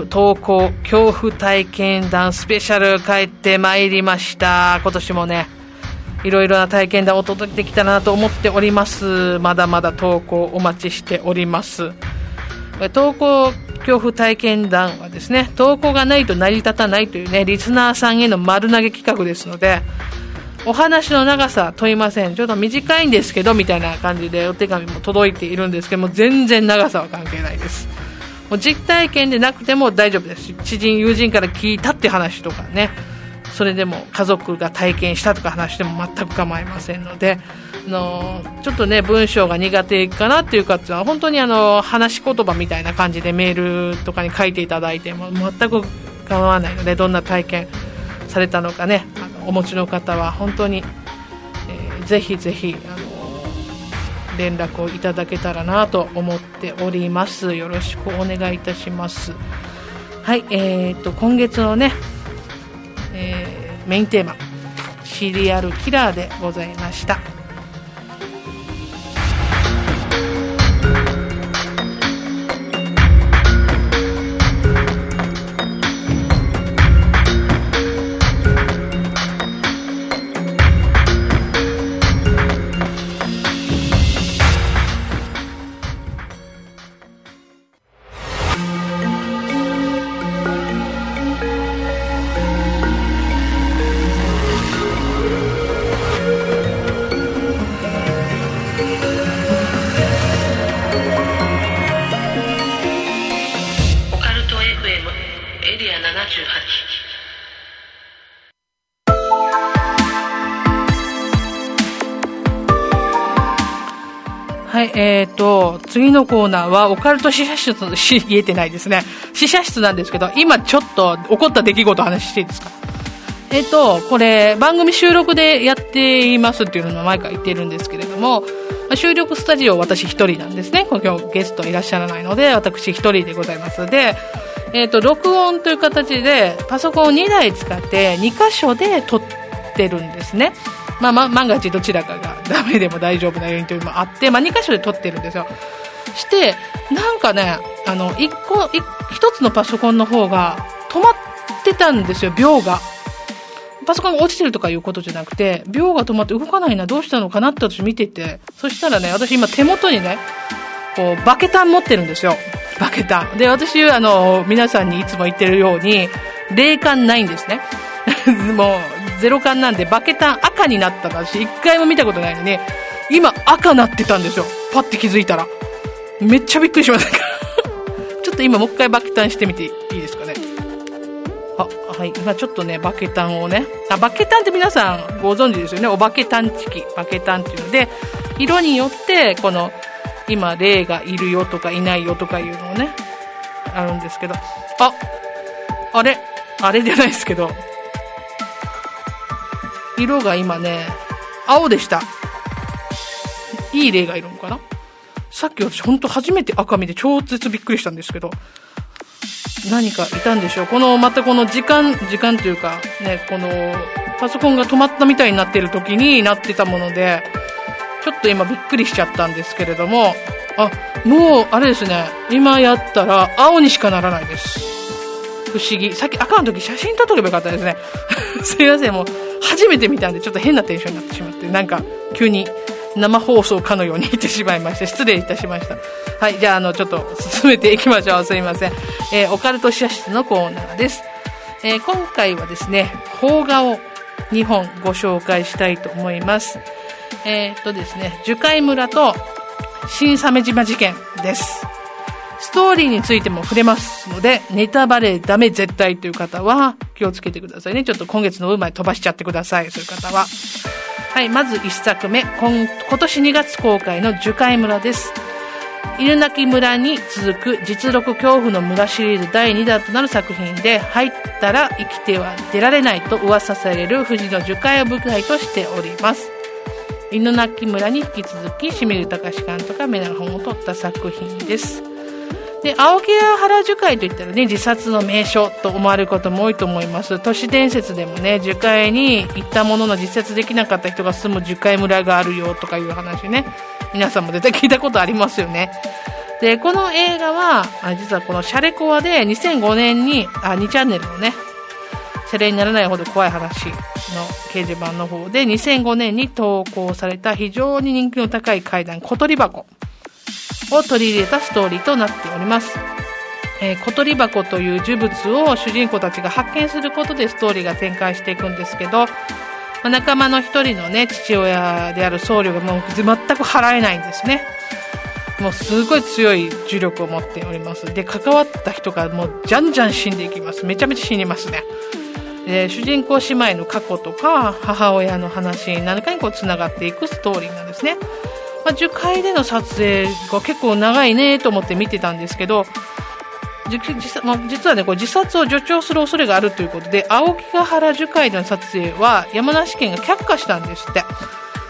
投稿恐怖体験談スペシャル帰ってまいりました。今年もねいろいろな体験談をお届けできたらなと思っております。まだまだ投稿お待ちしております。投稿恐怖体験談はですね投稿がないと成り立たないというねリスナーさんへの丸投げ企画ですのでお話の長さ問いません。ちょっと短いんですけど、みたいな感じでお手紙も届いているんですけども、全然長さは関係ないです。もう実体験でなくても大丈夫です。知人、友人から聞いたって話とかね、それでも家族が体験したとか話しても全く構いませんので、あのちょっとね、文章が苦手かなっていうかっていうのは、本当にあの、話し言葉みたいな感じでメールとかに書いていただいても全く構わないので、どんな体験されたのかねあの、お持ちの方は本当に、えー、ぜひぜひ、あの連絡をいただけたらなと思っております。よろしくお願いいたします。はいえーと、今月のね、えー、メインテーマシリアルキラーでございました。次のコーナーは、オカルト試写室、し、言えてないですね。試写室なんですけど、今ちょっと起こった出来事を話していいですか？えっ、と、これ、番組収録でやっていますっていうのを毎回言ってるんですけれども、収録スタジオ私一人なんですね。今日ゲストいらっしゃらないので、私一人でございますで、えっ、と、録音という形で、パソコンを2台使って2箇所で撮ってるんですね。まあ、ま、万が一どちらかがダメでも大丈夫なようにというのもあって、まあ、2箇所で撮ってるんですよ。して、なんかね、あの、1個、1つのパソコンの方が止まってたんですよ、秒が。パソコンが落ちてるとかいうことじゃなくて、秒が止まって動かないな、どうしたのかなって私見てて、そしたらね、私今手元にね、こう、バケタン持ってるんですよ。バケタン。で、私、あの、皆さんにいつも言ってるように、霊感ないんですね。もう、ゼロ感なんで、バケタン赤になったら私、一回も見たことないのに、今赤なってたんですよ。パッて気づいたら。めっちゃびっくりしました。ちょっと今もう一回バケタンしてみていいですかね？あ、はい。今ちょっとね、バケタンをね。あ、バケタンって皆さんご存知ですよね？おバケタンチキ。バケタンっていうので、色によって、この、今、霊がいるよとかいないよとかいうのをね、あるんですけど。あ、あれ？あれじゃないですけど。色が今ね、青でした。いい霊がいるのかな？さっき私ほんと初めて赤見で超絶びっくりしたんですけど。何かいたんでしょう。この、またこの時間、時間というか、ね、この、パソコンが止まったみたいになってる時になってたもので、ちょっと今びっくりしちゃったんですけれども、あ、もう、あれですね、今やったら青にしかならないです。不思議。さっき赤の時写真撮っとけばよかったですね。すいません、もう、初めて見たんでちょっと変なテンションになってしまって、なんか、急に生放送かのように言ってしまいまして、失礼いたしました。はい、じゃあ、あの、ちょっと進めていきましょう。すいません。えー、オカルト写室のコーナーです。えー、今回はですね、邦画を2本ご紹介したいと思います。えー、っとですね、樹海村と新鮫島事件です。ストーリーについても触れますので、ネタバレダメ絶対という方は気をつけてくださいね。ちょっと今月の分まで飛ばしちゃってください。そういう方は。はい、まず1作目、今今年2月公開の樹海村です。犬鳴村に続く実録恐怖の村シリーズ第2弾となる作品で、入ったら生きては出られないと噂される富士の樹海を舞台としております。犬鳴村に引き続き、清水隆監督がメダル本を取った作品です。で、青木原樹海といったらね、自殺の名所と思われることも多いと思います。都市伝説でもね、樹海に行ったものの自殺できなかった人が住む樹海村があるよとかいう話ね、皆さんも絶対聞いたことありますよね。で、この映画は、実はこのシャレコアで2005年に、あ、2チャンネルのね、セレにならないほど怖い話の掲示板の方で2005年に投稿された非常に人気の高い階段小鳥箱を取り入れたストーリーとなっております。えー、小鳥箱という呪物を主人公たちが発見することでストーリーが展開していくんですけど、まあ、仲間の一人のね、父親である僧侶がもう全く払えないんですね。もうすごい強い重力を持っております。で、関わった人がもうじゃんじゃん死んでいきます。めちゃめちゃ死にますね。で、主人公姉妹の過去とか、母親の話に何かにこう繋がっていくストーリーなんですね。まあ、樹海での撮影が結構長いねと思って見てたんですけど、実まあ、実はね、これ自殺を助長する恐れがあるということで、青木ヶ原樹海での撮影は山梨県が却下したんですって。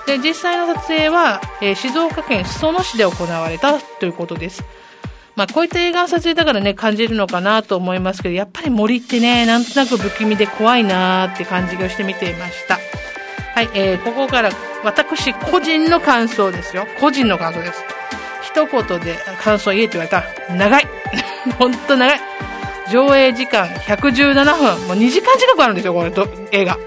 で、実際の撮影は、えー、静岡県裾野市で行われたということです。まあ、こういった映画の撮影だからね、感じるのかなと思いますけど、やっぱり森ってね、なんとなく不気味で怖いなって感じがして見ていました。はい、えー、ここから私個人の感想ですよ。個人の感想です。一言で感想言えって言われたら、長い。ほんと長い。上映時間117分。もう2時間近くあるんですよ、これ、映画。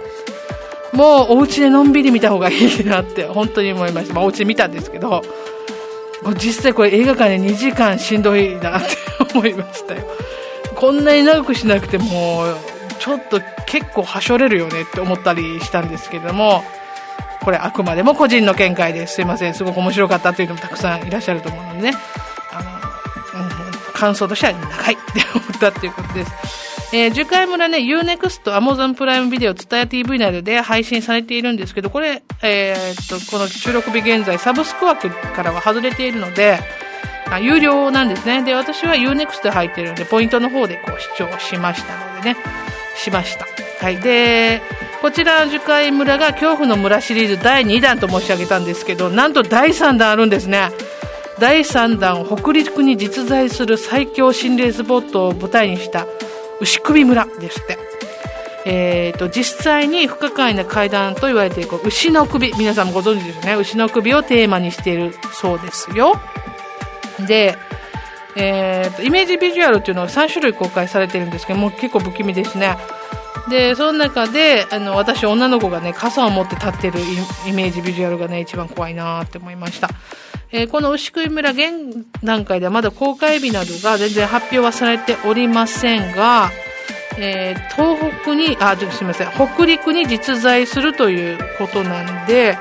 もうお家でのんびり見た方がいいなって本当に思いました。まあ、お家で見たんですけど、実際これ映画館で2時間しんどいなって思いましたよ。こんなに長くしなくても、ちょっと結構はしょれるよねって思ったりしたんですけども、これあくまでも個人の見解です。すいません。すごく面白かったというのもたくさんいらっしゃると思うのでね。あの、うん、感想としては長いって思ったっていうことです。えー、樹海村ね、UNEXT、Amazon プライムビデオ、ツタヤ TV などで配信されているんですけど、これ、えー、っと、この収録日現在、サブスク枠からは外れているので、あ有料なんですね。で、私は UNEXT 入ってるので、ポイントの方でこう視聴しましたのでね、しました。はい。で、こちら、樹海村が恐怖の村シリーズ第2弾と申し上げたんですけど、なんと第3弾あるんですね。第3弾、北陸に実在する最強心霊スポットを舞台にした牛首村ですって。えーと、実際に不可解な階段と言われている牛の首皆さんもご存知ですね牛の首をテーマにしているそうですよで、えーと、イメージビジュアルっていうのは3種類公開されてるんですけども結構不気味ですね。でその中であの私女の子がね傘を持って立ってるイメージビジュアルがね一番怖いなって思いました。えー、この牛久村現段階ではまだ公開日などが全然発表はされておりませんが、えー、東北に、あ、すみません、北陸に実在するということなんで、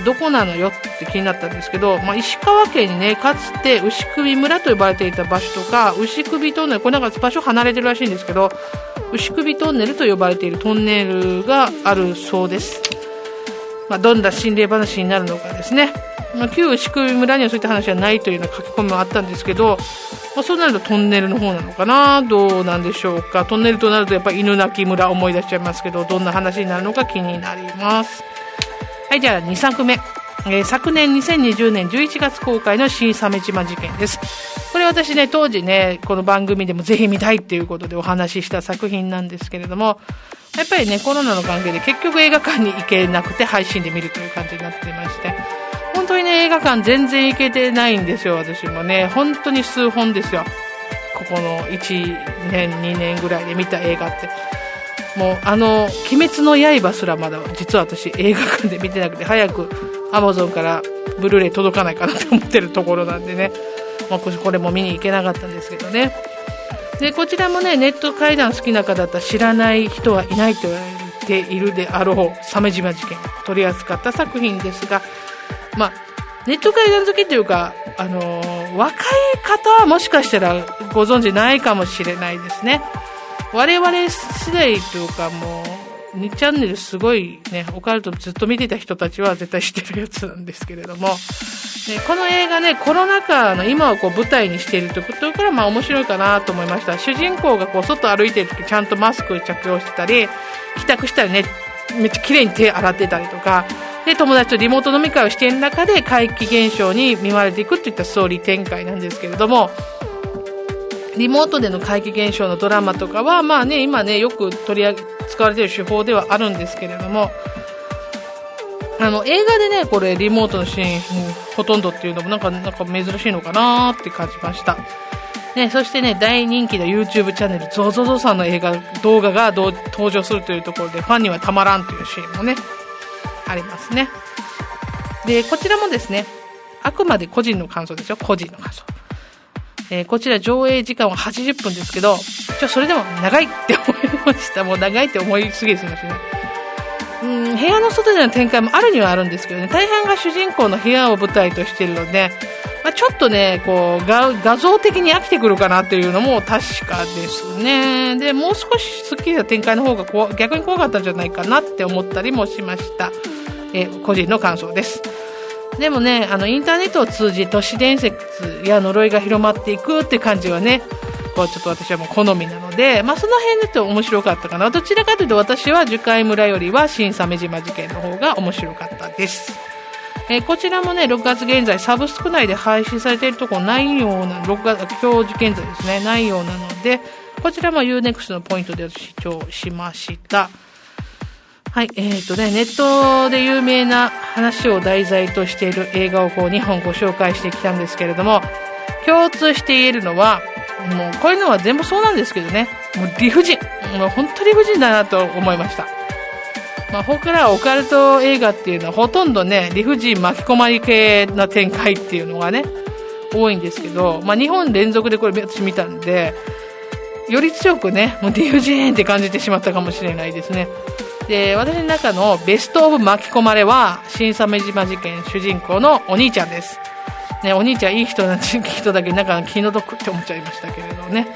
どこなのよって気になったんですけど、まあ、石川県にね、かつて牛首村と呼ばれていた場所とか、牛首トンネル、これなんか場所離れてるらしいんですけど、牛首トンネルと呼ばれているトンネルがあるそうです。まあ、どんな心霊話になるのかですね。まあ、旧牛首村にはそういった話はないというような書き込みもあったんですけど、まあ、そうなるとトンネルの方なのかな？どうなんでしょうか？トンネルとなるとやっぱ犬鳴村思い出しちゃいますけどどんな話になるのか気になりますはいじゃあ2作目、えー、昨年2020年11月公開の新鮫島事件ですこれ私ね当時ねこの番組でもぜひ見たいっていうことでお話しした作品なんですけれどもやっぱりねコロナの関係で結局映画館に行けなくて配信で見るという感じになっていまして本当にね、映画館全然行けてないんですよ、私もね。本当に数本ですよ。ここの1年、2年ぐらいで見た映画って。もう、あの、鬼滅の刃すらまだ、実は私映画館で見てなくて、早く Amazon からブルーレイ届かないかなと思ってるところなんでね。まあ、これも見に行けなかったんですけどね。で、こちらもね、ネット会談好きな方だったら知らない人はいないと言われているであろう、鮫島事件取り扱った作品ですが、まあ、ネット会談好きというか、あのー、若い方はもしかしたらご存知ないかもしれないですね。我々世代というかもう、2チャンネルすごいね、オカルトずっと見てた人たちは絶対知ってるやつなんですけれども、ね、この映画ね、コロナ禍の今をこう舞台にしているということから、まあ面白いかなと思いました。主人公がこう外歩いてる時ちゃんとマスク着用してたり、帰宅したらね、めっちゃ綺麗に手洗ってたりとか、で、友達とリモート飲み会をしている中で怪奇現象に見舞われていくといったストーリー展開なんですけれども、リモートでの怪奇現象のドラマとかは、まあね、今ね、よく取り上げ、使われている手法ではあるんですけれども、あの、映画でね、これ、リモートのシーン、ほとんどっていうのも、なんか、なんか珍しいのかなって感じました。ね、そしてね、大人気の YouTube チャンネル、ゾゾゾさんの映画、動画が登場するというところで、ファンにはたまらんというシーンもね、ありますね。で、こちらもですね、あくまで個人の感想ですよ、個人の感想。えー、こちら上映時間は80分ですけど、ちょ、それでも長いって思いました。もう長いって思いすぎですね。うん、部屋の外での展開もあるにはあるんですけどね、大半が主人公の部屋を舞台としているので、まあ、ちょっとね、こう画、画像的に飽きてくるかなっていうのも確かですね。で、もう少しスッキリな展開の方が怖逆に怖かったんじゃないかなって思ったりもしました。え個人の感想です。でもね、あの、インターネットを通じ都市伝説や呪いが広まっていくって感じはね、こうちょっと私はもう好みなので、まあその辺でと面白かったかな。どちらかというと私は樹海村よりは新鮫島事件の方が面白かったです。えー、こちらもね、6月現在、サブスク内で配信されているところないような、6月、今日現在ですね、ないようなので、こちらも UNEXT のポイントで視聴しました。はい、えっ、ー、とね、ネットで有名な話を題材としている映画をこう2本ご紹介してきたんですけれども、共通して言えるのは、もうこういうのは全部そうなんですけどね、もう理不尽。もう本当理不尽だなと思いました。まあ、他からオカルト映画っていうのはほとんどね、理不尽巻き込まり系な展開っていうのがね、多いんですけど、まあ、2本連続でこれ私見たんで、より強くね、もう理不尽って感じてしまったかもしれないですね。で、私の中のベストオブ巻き込まれは、新鮫島事件主人公のお兄ちゃんです。ね、お兄ちゃんいい人な人だけなんか気の毒って思っちゃいましたけれどね。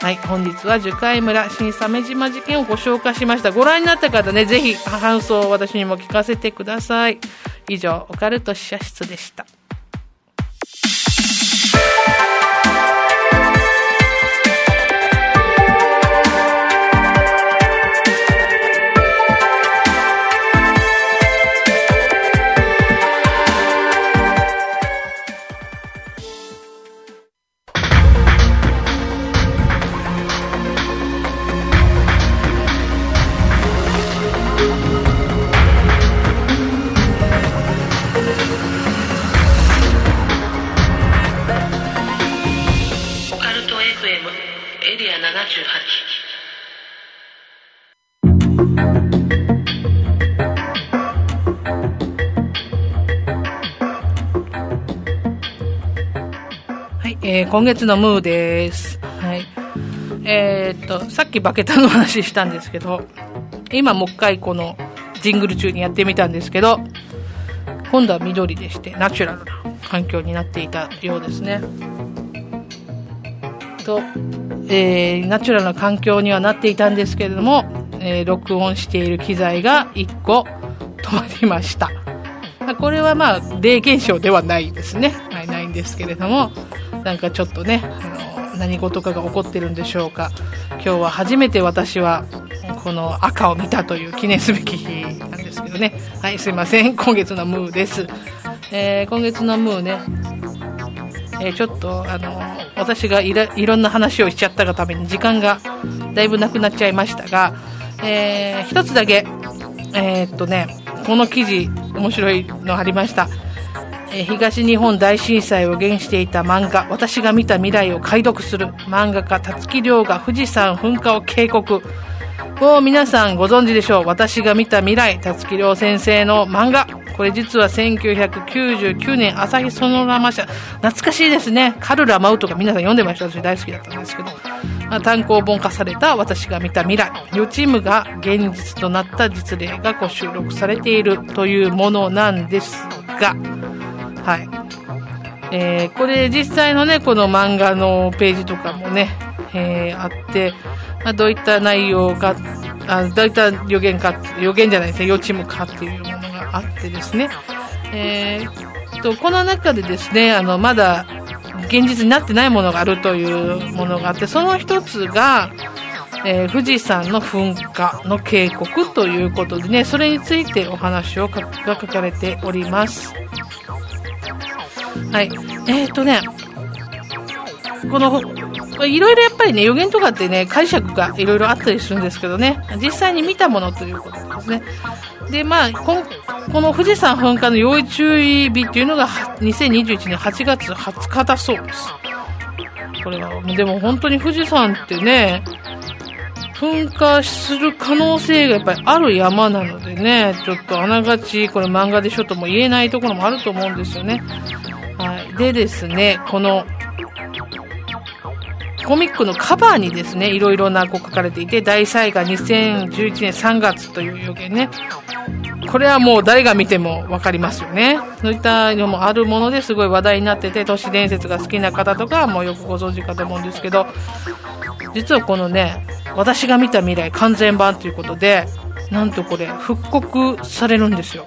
はい、本日は樹海村新鮫島事件をご紹介しました。ご覧になった方ね、ぜひ感想を私にも聞かせてください。以上、オカルト試写室でした。はいえー、今月のムーです。はい。えー、っと、さっきバケタの話したんですけど、今もう一回このジングル中にやってみたんですけど、今度は緑でしてナチュラルな環境になっていたようですね。と、えー、ナチュラルな環境にはなっていたんですけれども、えー、録音している機材が1個止まりました。これはまあ、霊現象ではないですね。はい、ないんですけれども、なんかちょっとね、あの何事かが起こってるんでしょうか。今日は初めて私はこの赤を見たという記念すべき日なんですけどね。はい、すいません。今月のムーです。えー、今月のムーね、えー、ちょっと、あの、私がいろんな話をしちゃったがために時間がだいぶなくなっちゃいましたが、えー、一つだけ、えー、っとね、この記事、面白いのありました。え東日本大震災を原していた漫画、私が見た未来を解読する漫画家、たつき亮が富士山噴火を警告。もう皆さんご存知でしょう。私が見た未来、たつき亮先生の漫画。これ実は1999年朝日ソノラマ社。懐かしいですね。カルラ・マウとか皆さん読んでました。私大好きだったんですけど。まあ、単行本化された私が見た未来。予チームが現実となった実例がこう収録されているというものなんですが、はい。えー、これ実際のね、この漫画のページとかもね、えー、あって、まあ、どういった内容か、あどういった予言か、予言じゃないですね、予知夢かっていうものがあってですね、えー、と、この中でですね、あの、まだ現実になってないものがあるというものがあって、その一つが、えー、富士山の噴火の警告ということでね、それについてお話をが書かれております。はい。えっ、ー、とね、この、いろいろやっぱりね、予言とかってね、解釈がいろいろあったりするんですけどね、実際に見たものということですね。で、まあ、ここの富士山噴火の要注意日っていうのが2021年8月20日だそうです。これは、でも本当に富士山ってね、噴火する可能性がやっぱりある山なのでね、ちょっとあながちこれ漫画でしょとも言えないところもあると思うんですよね。はい。でですね、この、コミックのカバーにですね、いろいろなこう書かれていて、大災害2011年3月という予言ね。これはもう誰が見てもわかりますよね。そういったのもあるものですごい話題になってて、都市伝説が好きな方とかもうよくご存知かと思うんですけど、実はこのね、私が見た未来完全版ということで、なんとこれ復刻されるんですよ。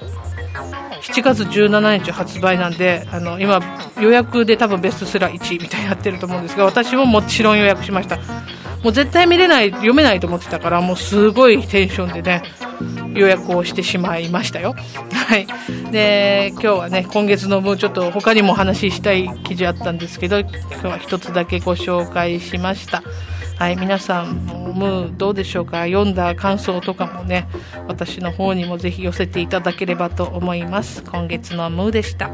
7月17日発売なんで、あの、今、予約で多分ベストセラー1位みたいになってると思うんですが、私ももちろん予約しました。もう絶対見れない、読めないと思ってたから、もうすごいテンションでね、予約をしてしまいましたよ。はい。で、今日はね、今月のもうちょっと他にもお話したい記事あったんですけど、今日は一つだけご紹介しました。はい、皆さんもムーどうでしょうか？読んだ感想とかもね、私の方にもぜひ寄せていただければと思います。今月のムーでした。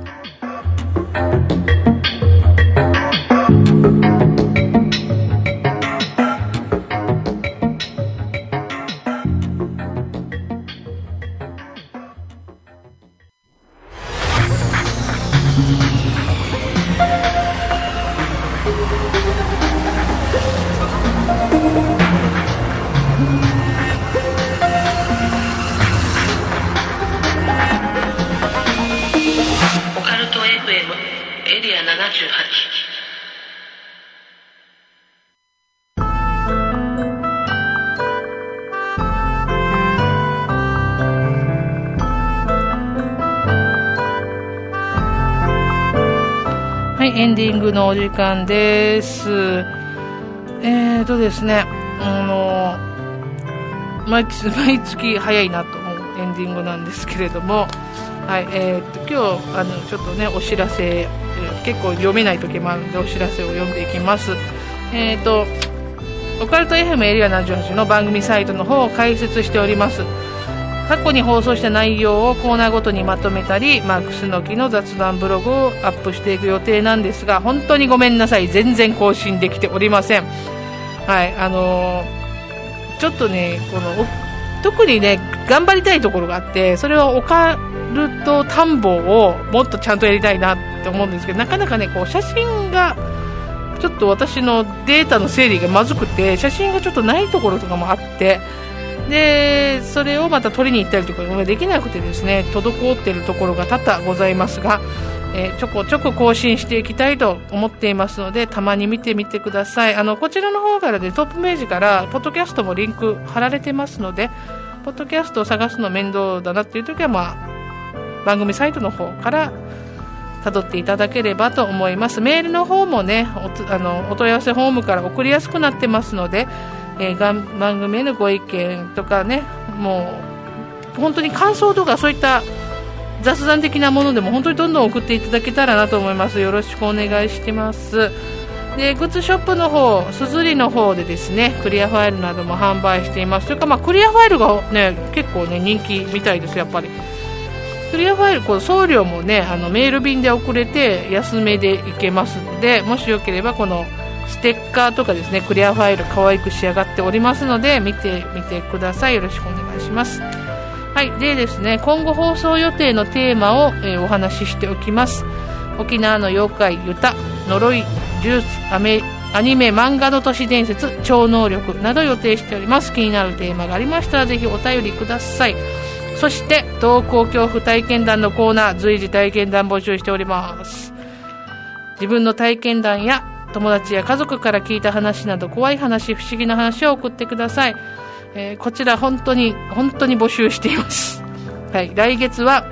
お時間です。えーとですね、あの毎月、毎月早いなと思うエンディングなんですけれども、はい、えーと、今日、あの、ちょっとね、お知らせ、結構読めない時もあるので、お知らせを読んでいきます。えーと、オカルト FM エリア78の番組サイトの方を開設しております。過去に放送した内容をコーナーごとにまとめたり、マークスの木の雑談ブログをアップしていく予定なんですが、本当にごめんなさい。全然更新できておりません。はい、あのー、ちょっとね、この、特にね、頑張りたいところがあって、それはオカルト田んぼをもっとちゃんとやりたいなって思うんですけど、なかなかね、こう、写真が、ちょっと私のデータの整理がまずくて、写真がちょっとないところとかもあって、でそれをまた取りに行ったりとかができなくてですね滞っているところが多々ございますが、えー、ちょこちょこ更新していきたいと思っていますのでたまに見てみてください。あのこちらの方からで、トップページからポッドキャストもリンク貼られてますのでポッドキャストを探すの面倒だなっていう時は、まあ、番組サイトの方から辿っていただければと思います。メールの方もねおあのお問い合わせフォームから送りやすくなってますのでえー、番組へのご意見とかねもう本当に感想とかそういった雑談的なものでも本当にどんどん送っていただけたらなと思います。よろしくお願いしてます。でグッズショップの方すずりの方でですねクリアファイルなども販売しています。というか、まあ、クリアファイルがね結構ね人気みたいですやっぱり。クリアファイルこう送料もねあのメール便で送れて安めでいけますのでもしよければこのステッカーとかですねクリアファイル可愛く仕上がっておりますので見てみてください。よろしくお願いします。はいでですね今後放送予定のテーマを、えー、お話ししておきます。沖縄の妖怪ユタ呪い呪術アメアニメ漫画の都市伝説超能力など予定しております。気になるテーマがありましたらぜひお便りください。そして登校恐怖体験談のコーナー随時体験談募集しております。自分の体験談や友達や家族から聞いた話など怖い話、不思議な話を送ってください。えー、こちら本当に、本当に募集しています。はい、来月は、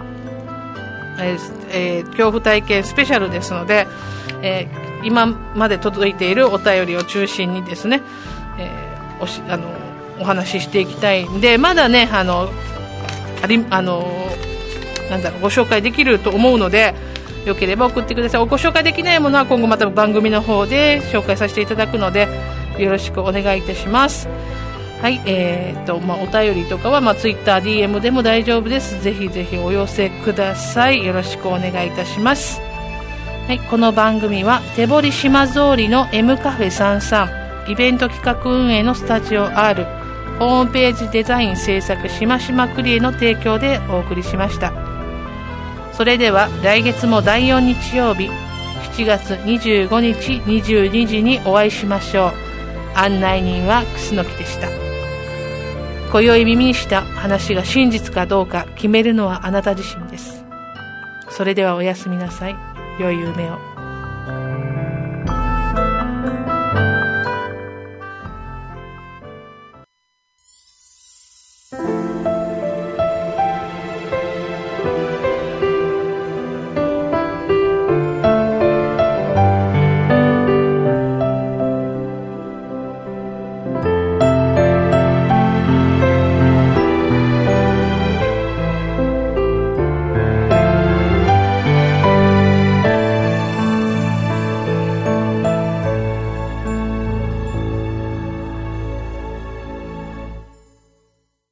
えーえー、恐怖体験スペシャルですので、えー、今まで届いているお便りを中心にですね、えー、おしあのお話ししていきたいんで、まだね、あの、あり、あの、なんだろう、ご紹介できると思うので、よければ送ってくださいご紹介できないものは今後また番組の方で紹介させていただくのでよろしくお願いいたしますはい、えーとまあ、お便りとかは、まあ、Twitter、DM でも大丈夫です。ぜひぜひお寄せください。よろしくお願いいたします。はい、この番組は手堀島通りの M カフェ33イベント企画運営のスタジオ R ホームページデザイン制作しましまクリエの提供でお送りしました。それでは来月も第4日曜日7月25日22時にお会いしましょう。案内人は楠木でした。今宵耳にした話が真実かどうか決めるのはあなた自身です。それではおやすみなさい。良い夢を。